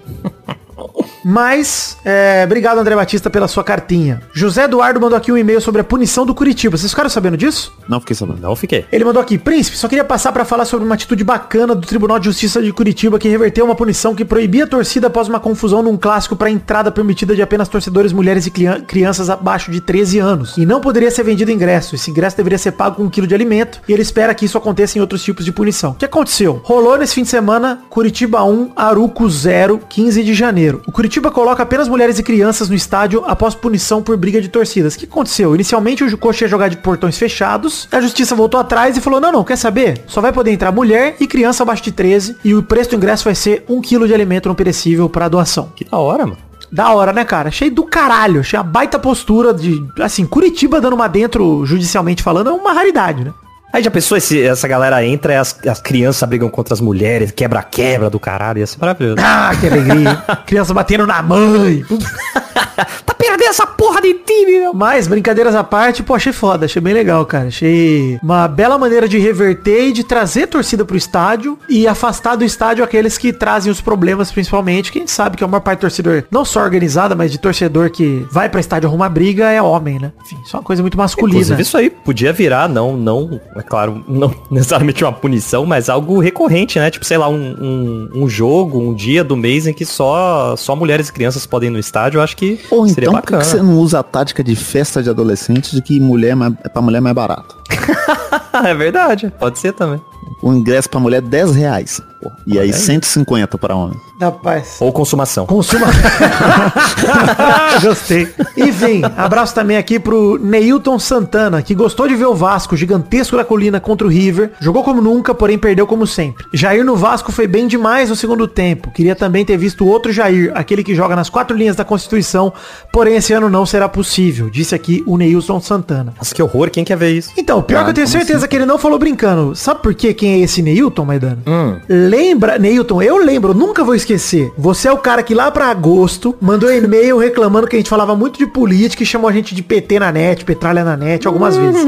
Mas, é, obrigado André Batista pela sua cartinha. José Eduardo mandou aqui um e-mail sobre a punição do Curitiba. Vocês ficaram sabendo disso? Não fiquei sabendo. Não fiquei. Ele mandou aqui, Príncipe, só queria passar pra falar sobre uma atitude bacana do Tribunal de Justiça de Curitiba que reverteu uma punição que proibia a torcida após uma confusão num clássico pra entrada permitida de apenas torcedores mulheres e crian- crianças abaixo de 13 anos. E não poderia ser vendido ingresso. Esse ingresso deveria ser pago com um quilo de alimento e ele espera que isso aconteça em outros tipos de punição. O que aconteceu? Rolou nesse fim de semana Curitiba 1, Aruco 0, 15 de janeiro. O Curitiba coloca apenas mulheres e crianças no estádio após punição por briga de torcidas. O que aconteceu? Inicialmente o Coxa ia jogar de portões fechados, a justiça voltou atrás e falou, não, não, quer saber? Só vai poder entrar mulher e criança abaixo de 13 e o preço do ingresso vai ser um quilo de alimento não perecível para doação. Que da hora, mano. Da hora, né, cara? Achei do caralho. Achei a baita postura de. Assim, Curitiba dando uma dentro, judicialmente falando, é uma raridade, né? Aí já pensou se essa galera entra e as, as crianças brigam contra as mulheres, quebra-quebra do caralho, ia ser maravilhoso. Ah, que alegria. *laughs* Criança batendo na mãe. *laughs* perder essa porra de time, meu. Mas, brincadeiras à parte, pô, achei foda, achei bem legal, cara. Achei uma bela maneira de reverter e de trazer torcida pro estádio e afastar do estádio aqueles que trazem os problemas, principalmente, que a gente sabe que é uma parte de torcedor, não só organizada, mas de torcedor que vai pra estádio arrumar briga, é homem, né? Enfim, isso é uma coisa muito masculina. Inclusive, isso aí podia virar, não, não, é claro, não *laughs* necessariamente uma punição, mas algo recorrente, né? Tipo, sei lá, um, um, um jogo, um dia do mês em que só, só mulheres e crianças podem ir no estádio, eu acho que Ou seria então, por que você não usa a tática de festa de adolescente de que mulher é, é pra mulher mais barato? *laughs* é verdade, pode ser também. O ingresso pra mulher é 10 reais. pô. E aí 150 pra homem. Rapaz. Ou consumação. Consuma. *laughs* Gostei. Enfim, abraço também aqui pro Neilton Santana, que gostou de ver o Vasco, gigantesco da colina contra o River. Jogou como nunca, porém perdeu como sempre. Jair no Vasco foi bem demais no segundo tempo. Queria também ter visto outro Jair, aquele que joga nas quatro linhas da Constituição, porém esse ano não será possível, disse aqui o Neilton Santana. Nossa, que horror, quem quer ver isso? Então, pior Ah, que eu tenho como certeza que ele não falou brincando. Sabe por quê? Quem é esse Neilton, Maidana? Hum. Lembra, Neilton, eu lembro, eu nunca vou esquecer. Você é o cara que lá pra agosto mandou e-mail *laughs* reclamando que a gente falava muito de política e chamou a gente de PT na net, petralha na net, algumas vezes.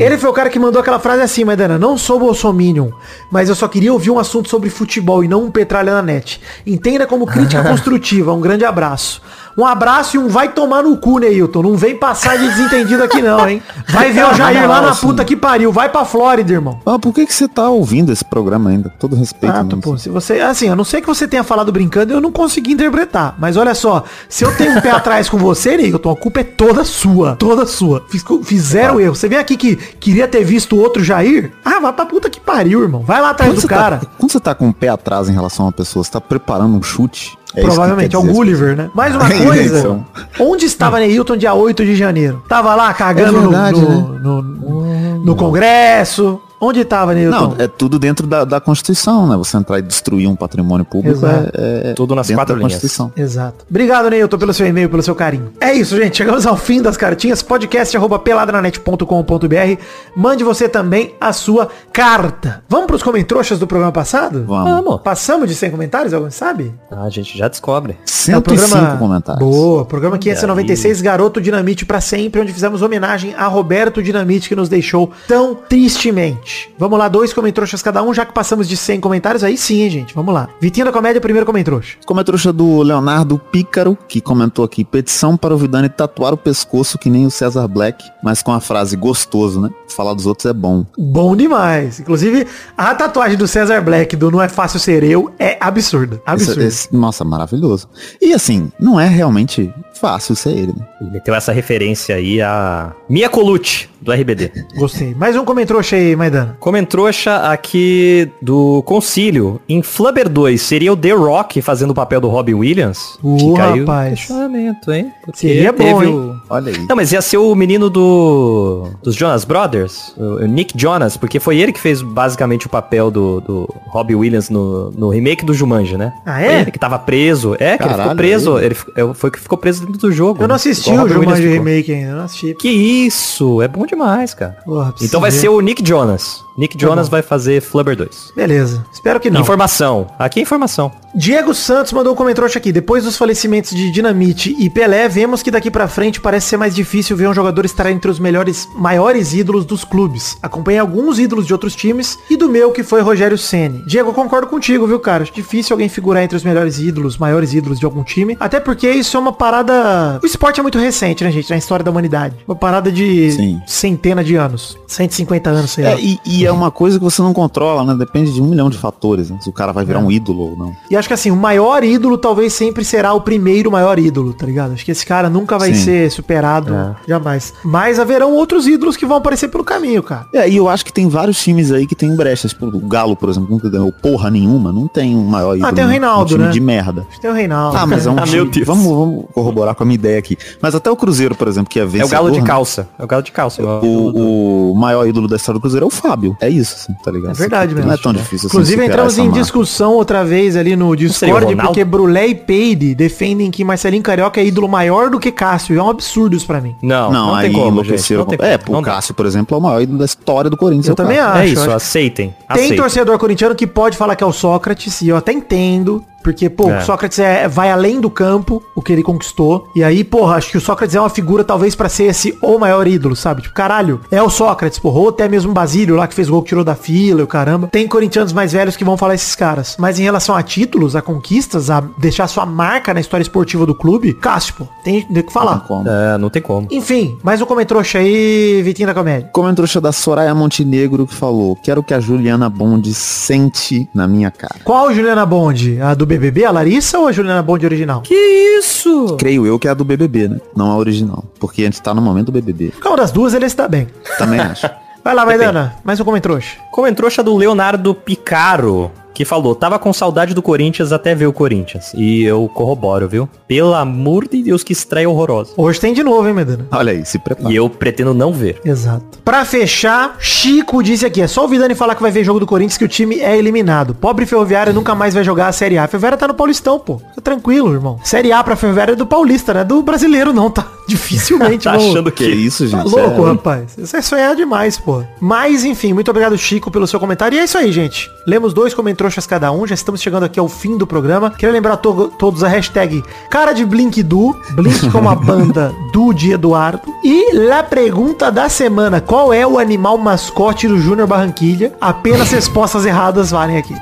Ele foi o cara que mandou aquela frase assim, Maidana, não sou bolsominion, mas eu só queria ouvir um assunto sobre futebol e não um petralha na net. Entenda como crítica *laughs* construtiva. Um grande abraço. Um abraço e um vai tomar no cu, Neilton. Não vem passar de desentendido aqui não, hein? Vai ver o Jair lá na puta que pariu. Vai pra Flórida, irmão. Ah, por que que você tá ouvindo esse programa ainda? Todo respeito. Ah, pô, se você, assim, a não sei que você tenha falado brincando, eu não consegui interpretar. Mas olha só, se eu tenho um pé *laughs* atrás com você, Neilton, a culpa é toda sua. Toda sua. Fiz, fiz zero erro. Você vem aqui que queria ter visto outro Jair? Ah, vai pra puta que pariu, irmão. Vai lá atrás Quando do você, cara. tá, quando você tá com o pé atrás em relação a uma pessoa, você tá preparando um chute. É Provavelmente, é o. Gulliver, né? Mais uma É coisa. Onde estava Neilton dia 8 de janeiro? Tava lá cagando É verdade, no, né? no, no- no Congresso. Onde tava, Neilton? Não, é tudo dentro da, da Constituição, né? Você entrar e destruir um patrimônio público é, é Tudo nas quatro da linhas. Constituição. Exato. Obrigado, Neilton, pelo seu e-mail, pelo seu carinho. É isso, gente. Chegamos ao fim das cartinhas. Podcast arroba peladranet.com.br. Mande você também a sua carta. Vamos pros comentroxas do programa passado? Vamos. Vamos. Passamos de 100 comentários, alguém sabe? Ah, a gente já descobre. 105 comentários. Boa, programa 596, Garoto Dinamite pra sempre, onde fizemos homenagem a Roberto Dinamite, que nos deixou tão tristemente. Vamos lá, dois comentroxas cada um, já que passamos de 100 comentários, aí sim, hein, gente. Vamos lá. Vitinho da Comédia, primeiro comentroxa. Comentário do Leonardo Pícaro, que comentou aqui, petição para o Vidani tatuar o pescoço que nem o Cesar Black, mas com a frase gostoso, né? Falar dos outros é bom. Bom demais. Inclusive, a tatuagem do Cesar Black do Não é Fácil Ser Eu é absurda. Esse- Absurda. esse- nossa, maravilhoso. E assim, não é realmente fácil ser ele, né? Ele meteu essa referência aí a Mia Colucci, do RBD. Gostei. Mais um comentroxa aí, Maidana. Comentrouxa aqui do Concílio. Em Flubber 2, seria o The Rock fazendo o papel do Robin Williams? Uh, que caiu rapaz. o questionamento, hein? Porque Seria bom, hein? o- Olha aí. Não, mas ia ser o menino do dos Jonas Brothers, o o Nick Jonas, porque foi ele que fez basicamente o papel do, do Robbie Williams no, no remake do Jumanji, né? Ah, é? Foi Ele que tava preso. É, que ele ficou Caralho, preso. ele? Ele é, foi que ficou preso dentro do jogo. Eu não né? assisti Igual o Williams Jumanji ficou. Remake ainda, eu não assisti. Que isso, é bom demais, cara. Porra, Então vai ver. ser o Nick Jonas. Peace. Nick Tá Jonas bom. vai fazer Flubber 2. Beleza. Espero que não. Informação. Aqui é informação. Diego Santos mandou um comentário aqui. Depois dos falecimentos de Dinamite e Pelé, vemos que daqui pra frente parece ser mais difícil ver um jogador estar entre os melhores, maiores ídolos dos clubes. Acompanhei alguns ídolos de outros times e do meu que foi Rogério Ceni. Diego, eu concordo contigo, viu, cara? Acho difícil alguém figurar entre os melhores ídolos, maiores ídolos de algum time. Até porque isso é uma parada... O esporte é muito recente, né, gente? Na história da humanidade. Uma parada de Sim. centena de anos. 150 anos, sei lá. É, e, e é uma coisa que você não controla, né? Depende de um milhão de fatores, né? Se o cara vai virar um ídolo ou não. E acho que assim, o maior ídolo talvez sempre será o primeiro maior ídolo, tá ligado? Acho que esse cara nunca vai Sim. ser superado, É. jamais. Mas haverão outros ídolos que vão aparecer pelo caminho, cara. É, e eu acho que tem vários times aí que tem brechas. Tipo, o Galo, por exemplo, nunca ganhou porra nenhuma, não tem um maior ídolo. tem o Reinaldo, um time né? de merda. Acho que tem o Reinaldo. Ah, mas é um *laughs* Ah, time... Vamos, vamos corroborar com a minha ideia aqui. Mas até o Cruzeiro, por exemplo, que é É o vencedor... galo de né? calça. É o galo de calça. O, o maior ídolo da história do Cruzeiro é o Fábio. É isso, assim, tá ligado? É verdade Não mesmo. é tão difícil assim Inclusive entramos em discussão outra vez ali no Discord, porque Brulé e Peide defendem que Marcelinho Carioca é ídolo maior do que Cássio. E é um absurdo isso pra mim. Não, Não, não, aí tem como, gente. Não tem É, como. Não o. Cássio, por exemplo, é o maior ídolo da história do Corinthians. Eu é também acho. É isso, aceitem. Tem aceitem. torcedor corintiano que pode falar que é o Sócrates, e eu até entendo. Porque, pô, É. o Sócrates é, vai além do campo, o que ele conquistou. E aí, porra, acho que o Sócrates é uma figura talvez pra ser esse o maior ídolo, sabe? Tipo, caralho, é o Sócrates, porra. Ou até mesmo o Basílio lá que fez gol que tirou da fila e o caramba. Tem corintianos mais velhos que vão falar esses caras. Mas em relação a títulos, a conquistas, a deixar sua marca na história esportiva do clube, Cássio, pô, tem, tem o que falar. Como? É, não tem como. Enfim, mais um comentrouxa aí, Vitinho da Comédia. Comentou da Soraya Montenegro que falou: Quero que a Juliana Bond sente na minha cara. Qual Juliana Bond? A do BBB, a Larissa ou a Juliana Bond original? Que isso? Creio eu que é a do BBB, né? Não a original. Porque a gente tá no momento do BBB. Qual das duas ele está bem. Também acho. *laughs* Vai lá, vai, Dana. Mais um comentrouxa. Comentrouxa do Leonardo Picaro, que falou, tava com saudade do Corinthians até ver o Corinthians. E eu corroboro, viu? Pelo amor de Deus, que estreia horrorosa. Hoje tem de novo, hein, Medana? Olha aí, se prepara. E eu pretendo não ver. Exato. Pra fechar, Chico disse aqui, é só o Vidani falar que vai ver jogo do Corinthians que o time é eliminado. Pobre Ferroviário nunca mais vai jogar a Série A. A Ferroviária tá no Paulistão, pô. Fica tranquilo, irmão. Série A pra Ferroviária é do Paulista, né? Do brasileiro não, tá? Dificilmente Tá *laughs* vão- achando Que que... isso, Tá gente? louco, É- rapaz. Isso é sonhar demais, pô. Mas, enfim, muito obrigado, Chico, pelo seu comentário. E é isso aí, gente. Lemos dois comentroxas cada um. Já estamos chegando aqui ao fim do programa. Queria lembrar to- todos a hashtag cara de Blink do. Blink como a *laughs* banda do de Eduardo. E la pergunta da semana. Qual é o animal mascote do Júnior Barranquilha? Apenas respostas erradas valem aqui.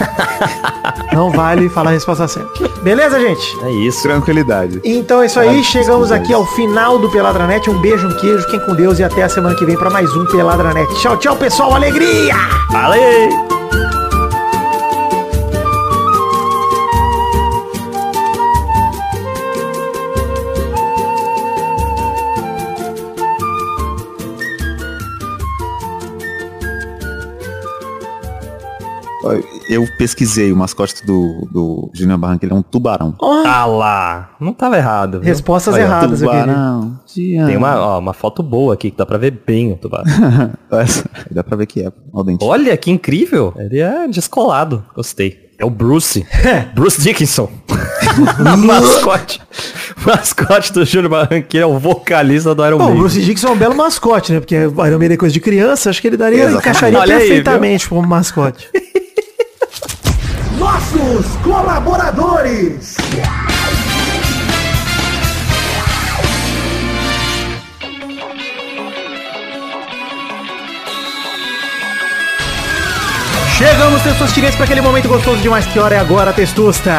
*laughs* Não vale falar a resposta certa. Beleza, gente? É isso. Tranquilidade. Então é isso aí, chegamos aqui ao final do Peladranet. Um beijo, um queijo, fiquem com Deus e até a semana que vem para mais um Peladranet. Tchau, tchau, pessoal, alegria! Valeu! Eu pesquisei o mascote do, do Júnior Barranquilla, é um tubarão. Ah lá, não tava errado. viu? Respostas Olha, erradas, eu queria. Tubarão. Tem uma, ó, uma foto boa aqui que dá pra ver bem o tubarão. *laughs* Essa, Dá pra ver que é. Olha o dente. Olha que incrível. Ele é descolado. Gostei. É o Bruce. Bruce Dickinson. *laughs* *laughs* mascote. Mascote do Júnior Barranquilla é o vocalista do Iron Bom, o. Bruce Dixon é um belo mascote, né? Porque Iron Maiden é coisa de criança, acho que ele daria, Exatamente. encaixaria Olha aí, perfeitamente como mascote. Nossos colaboradores. Chegamos, Testosterinhas, para aquele momento gostoso demais. Que hora é agora, Testosta?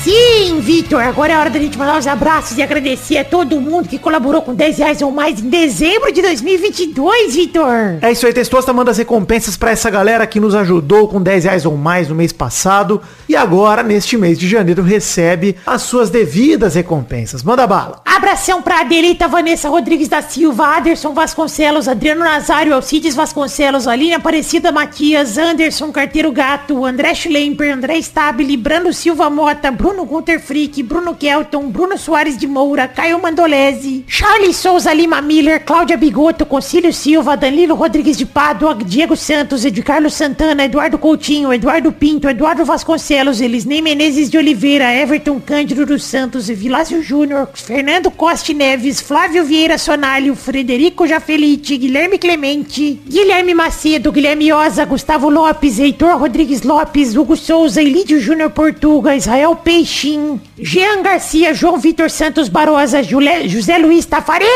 Sim, Vitor, agora é hora da gente mandar os abraços e agradecer a todo mundo que colaborou com 10 reais ou mais em dezembro de 2022, Vitor. É isso aí, Testosta manda as recompensas pra essa galera que nos ajudou com 10 reais ou mais no mês passado. Agora, neste mês de janeiro, recebe as suas devidas recompensas. Manda bala. Abração pra Adelita Vanessa Rodrigues da Silva, Aderson Vasconcelos, Adriano Nazário, Alcides Vasconcelos, Aline Aparecida Matias, Anderson Carteiro Gato, André Schlemper, André Stabile, Brando Silva Mota, Bruno Gunter Frick, Bruno Kelton, Bruno Soares de Moura, Caio Mandolese, Charlie Souza Lima Miller, Cláudia Bigoto, Concílio Silva, Danilo Rodrigues de Pádua, Diego Santos, Ed Carlos Santana, Eduardo Coutinho, Eduardo Pinto, Eduardo Vasconcelos, Elisnei Menezes de Oliveira, Everton Cândido dos Santos, Vilásio Júnior, Fernando Costa Neves, Flávio Vieira Sonalho, Frederico Jafelite, Guilherme Clemente, Guilherme Macedo, Guilherme Oza, Gustavo Lopes, Heitor Rodrigues Lopes, Hugo Souza, Elídio Júnior Portuga, Israel Peixinho, Jean Garcia, João Vitor Santos Barosa, Jule- José Luiz Tafarel,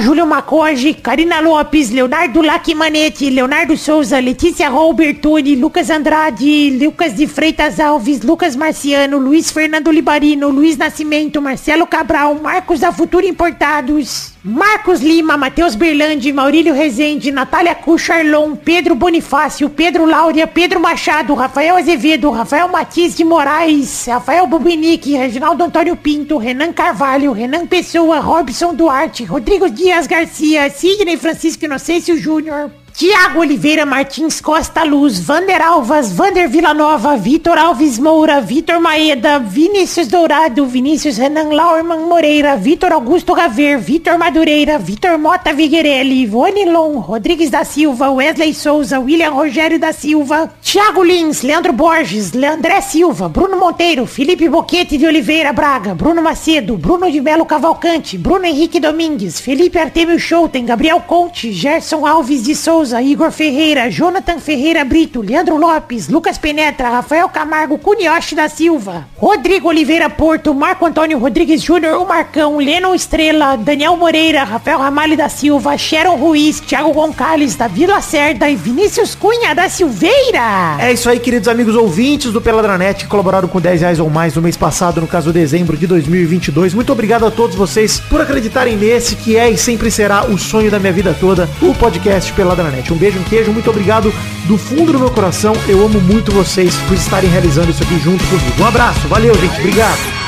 Júlio Macoge, Karina Lopes, Leonardo Lacimanetti, Leonardo Souza, Letícia Robertoni, Lucas Andrade, Lucas de Freitas Alves, Lucas Marciano, Luiz Fernando Libarino, Luiz Nascimento, Marcelo Cabral, Marcos da Futura Importados, Marcos Lima, Matheus Berlandi, Maurílio Rezende, Natália Cucharlon, Pedro Bonifácio, Pedro Láurea, Pedro Machado, Rafael Azevedo, Rafael Matias de Moraes, Rafael Bubinique, Reginaldo Antônio Pinto, Renan Carvalho, Renan Pessoa, Robson Duarte, Rodrigo Dias Garcia, Sidney Francisco Inocêncio Júnior, Tiago Oliveira Martins Costa Luz, Vander Alvas, Vander Villanova, Vitor Alves Moura, Vitor Maeda, Vinícius Dourado, Vinícius Renan Lauerman Moreira, Vitor Augusto Gaver, Vitor Madureira, Vitor Mota Viguerelli, Ivone Lon, Rodrigues da Silva, Wesley Souza, William Rogério da Silva, Thiago Lins, Leandro Borges, Leandré Silva, Bruno Monteiro, Felipe Boquete de Oliveira Braga, Bruno Macedo, Bruno de Melo Cavalcante, Bruno Henrique Domingues, Felipe Artemio Schouten, Gabriel Conte, Gerson Alves de Souza, Souza, Igor Ferreira, Jonathan Ferreira Brito, Leandro Lopes, Lucas Penetra, Rafael Camargo, Cunioche da Silva, Rodrigo Oliveira Porto, Marco Antônio Rodrigues Júnior, o Marcão, Lennon Estrela, Daniel Moreira, Rafael Ramalho da Silva, Sharon Ruiz, Thiago Gonçalves, Davi Lacerda e Vinícius Cunha da Silveira. É isso aí, queridos amigos ouvintes do Peladranet que colaboraram com 10 reais ou mais no mês passado, no caso dezembro de 2022. Muito obrigado a todos vocês por acreditarem nesse que é e sempre será o sonho da minha vida toda, o podcast Peladranet. Um beijo, um queijo, muito obrigado do fundo do meu coração. Eu amo muito vocês por estarem realizando isso aqui junto comigo. Um abraço, valeu, gente, obrigado.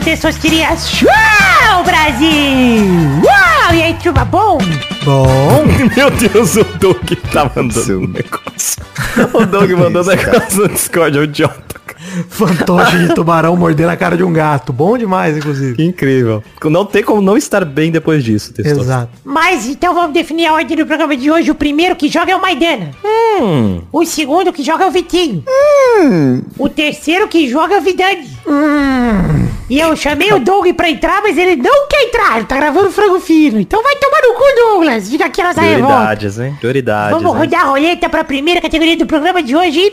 Um Testosterinha Show, Brasil! Uau! E aí, turma, bom? Bom, *laughs* Meu Deus, o Doug tá mandando Seu- um *laughs* negócio. O Doug mandou *laughs* um negócio no Discord, é um idiota. fantoche de tubarão mordendo a cara de um gato. Bom demais, inclusive. Que incrível. Não tem como não estar bem depois disso, Testoso. Exato. Mas então vamos definir a ordem do programa de hoje. O primeiro que joga é o Maidana. Hum, O segundo que joga é o Vitinho. O terceiro que joga é o Vidani. E eu chamei o Doug pra entrar, mas ele não quer entrar. Ele tá gravando frango fino. Então vai tomar no cu, Douglas. Fica aqui nossa revolta. prioridades, hein? Prioridades, Vamos rodar a roleta pra primeira categoria do programa de hoje.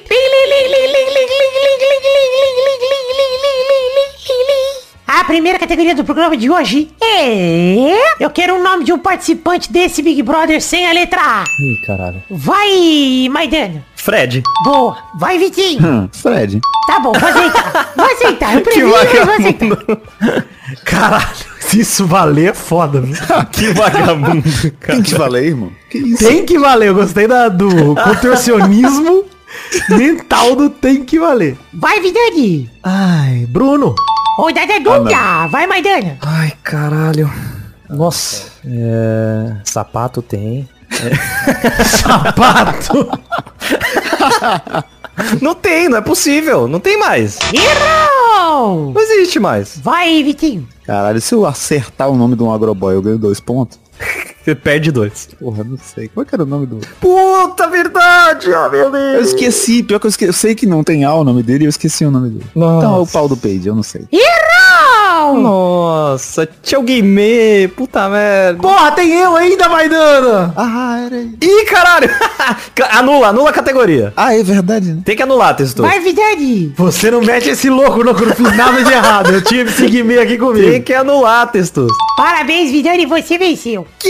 A primeira categoria do programa de hoje é... Eu quero o nome de um participante desse Big Brother sem a letra A. Ih, caralho. Vai, Maidana. Fred. Boa. Vai, Vitinho. Hum, Fred. Tá bom, vou aceitar. Vou aceitar. Eu *laughs* Que previ, mas vou aceitar. vagabundo. *laughs* Caralho, se isso valer é foda, viu? *laughs* que vagabundo, cara. Tem que valer, irmão. Que isso? Tem que valer, eu gostei da, do contorcionismo mental do tem que valer. Vai, Vidani. Ai, Bruno. Rodada dupla. Vai, Maidana. Ai, caralho. Nossa. É... Sapato tem. Sapato. *laughs* Não tem, não é possível. Não tem mais. Errou. Não existe mais. Vai, Vitinho. Caralho, se eu acertar o nome de um agroboy, eu ganho dois pontos? *laughs* Você perde dois. Porra, não sei. Qual que era o nome do... Puta verdade, ó, meu Deus. Eu esqueci, pior que eu esqueci. Eu sei que não tem A o nome dele, eu esqueci o nome dele. Nossa. Então é o pau do Page, eu não sei. Errou. Nossa, tchau game, puta merda. Porra, tem eu ainda, Maidana. Ah, era aí. Ih, caralho. *laughs* anula, anula a categoria. Ah, é verdade, né? Tem que anular, texto. Vai, Vidani. Você não mete esse louco, louco, não fiz nada de errado. Eu tinha esse Guimê aqui Tem comigo. que anular, textos. Parabéns, Vidani, você venceu. Que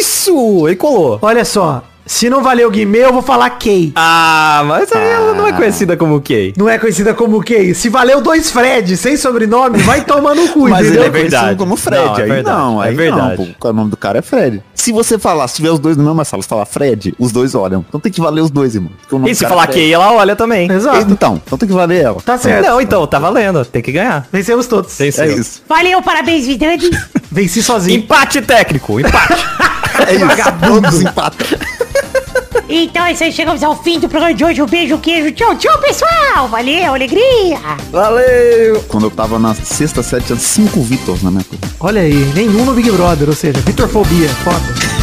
isso? E colou. Olha só, se não valeu o Guimê, eu vou falar Kay. Ah, mas a ela não é conhecida como Kay. Não é conhecida como Kay. Se valeu dois Fred sem sobrenome, vai tomar no cu, Mas ele entendeu? é verdade. conhecido como Fred. Não, é aí verdade, não, é aí verdade. não, pô. O nome do cara é Fred. Se você falar, se tiver os dois na mesma sala, você falar Fred, os dois olham. Então tem que valer os dois, irmão. Porque o nome E se falar é. Kay, ela olha também. Exato. Então, então tem que valer ela. Tá certo. Não, então, tá valendo. Tem que ganhar. Vencemos todos. Tem É isso. Valeu, parabéns, Vidani. *laughs* Venci sozinho. Empate técnico, empate. *laughs* É isso. Todos empatam. então é isso aí, chegamos ao fim do programa de hoje. Um beijo, queijo. Tchau, tchau, pessoal. Valeu, alegria. Valeu. Quando eu tava na sexta série, tinha cinco Vitors na minha turma. Olha aí, nenhum no Big Brother, ou seja, Vitorfobia. Foda.